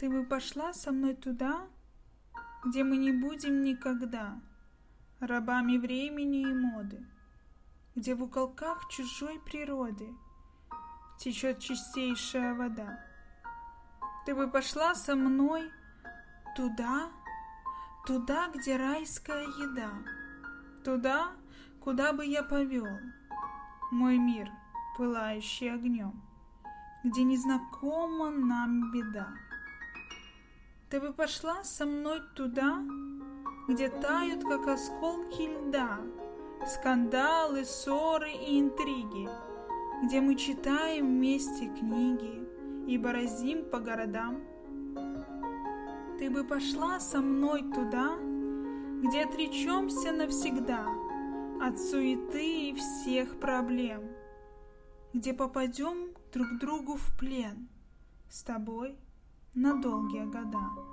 Ты бы пошла со мной туда, где мы не будем никогда рабами времени и моды, где в уголках чужой природы течет чистейшая вода. Ты бы пошла со мной туда, туда, где райская еда, туда, куда бы я повел мой мир, пылающий огнем, где незнакома нам беда. Ты бы пошла со мной туда, где тают, как осколки льда, скандалы, ссоры и интриги, где мы читаем вместе книги и бороздим по городам. Ты бы пошла со мной туда, где отречемся навсегда от суеты и всех проблем, где попадем друг другу в плен с тобой на долгие года.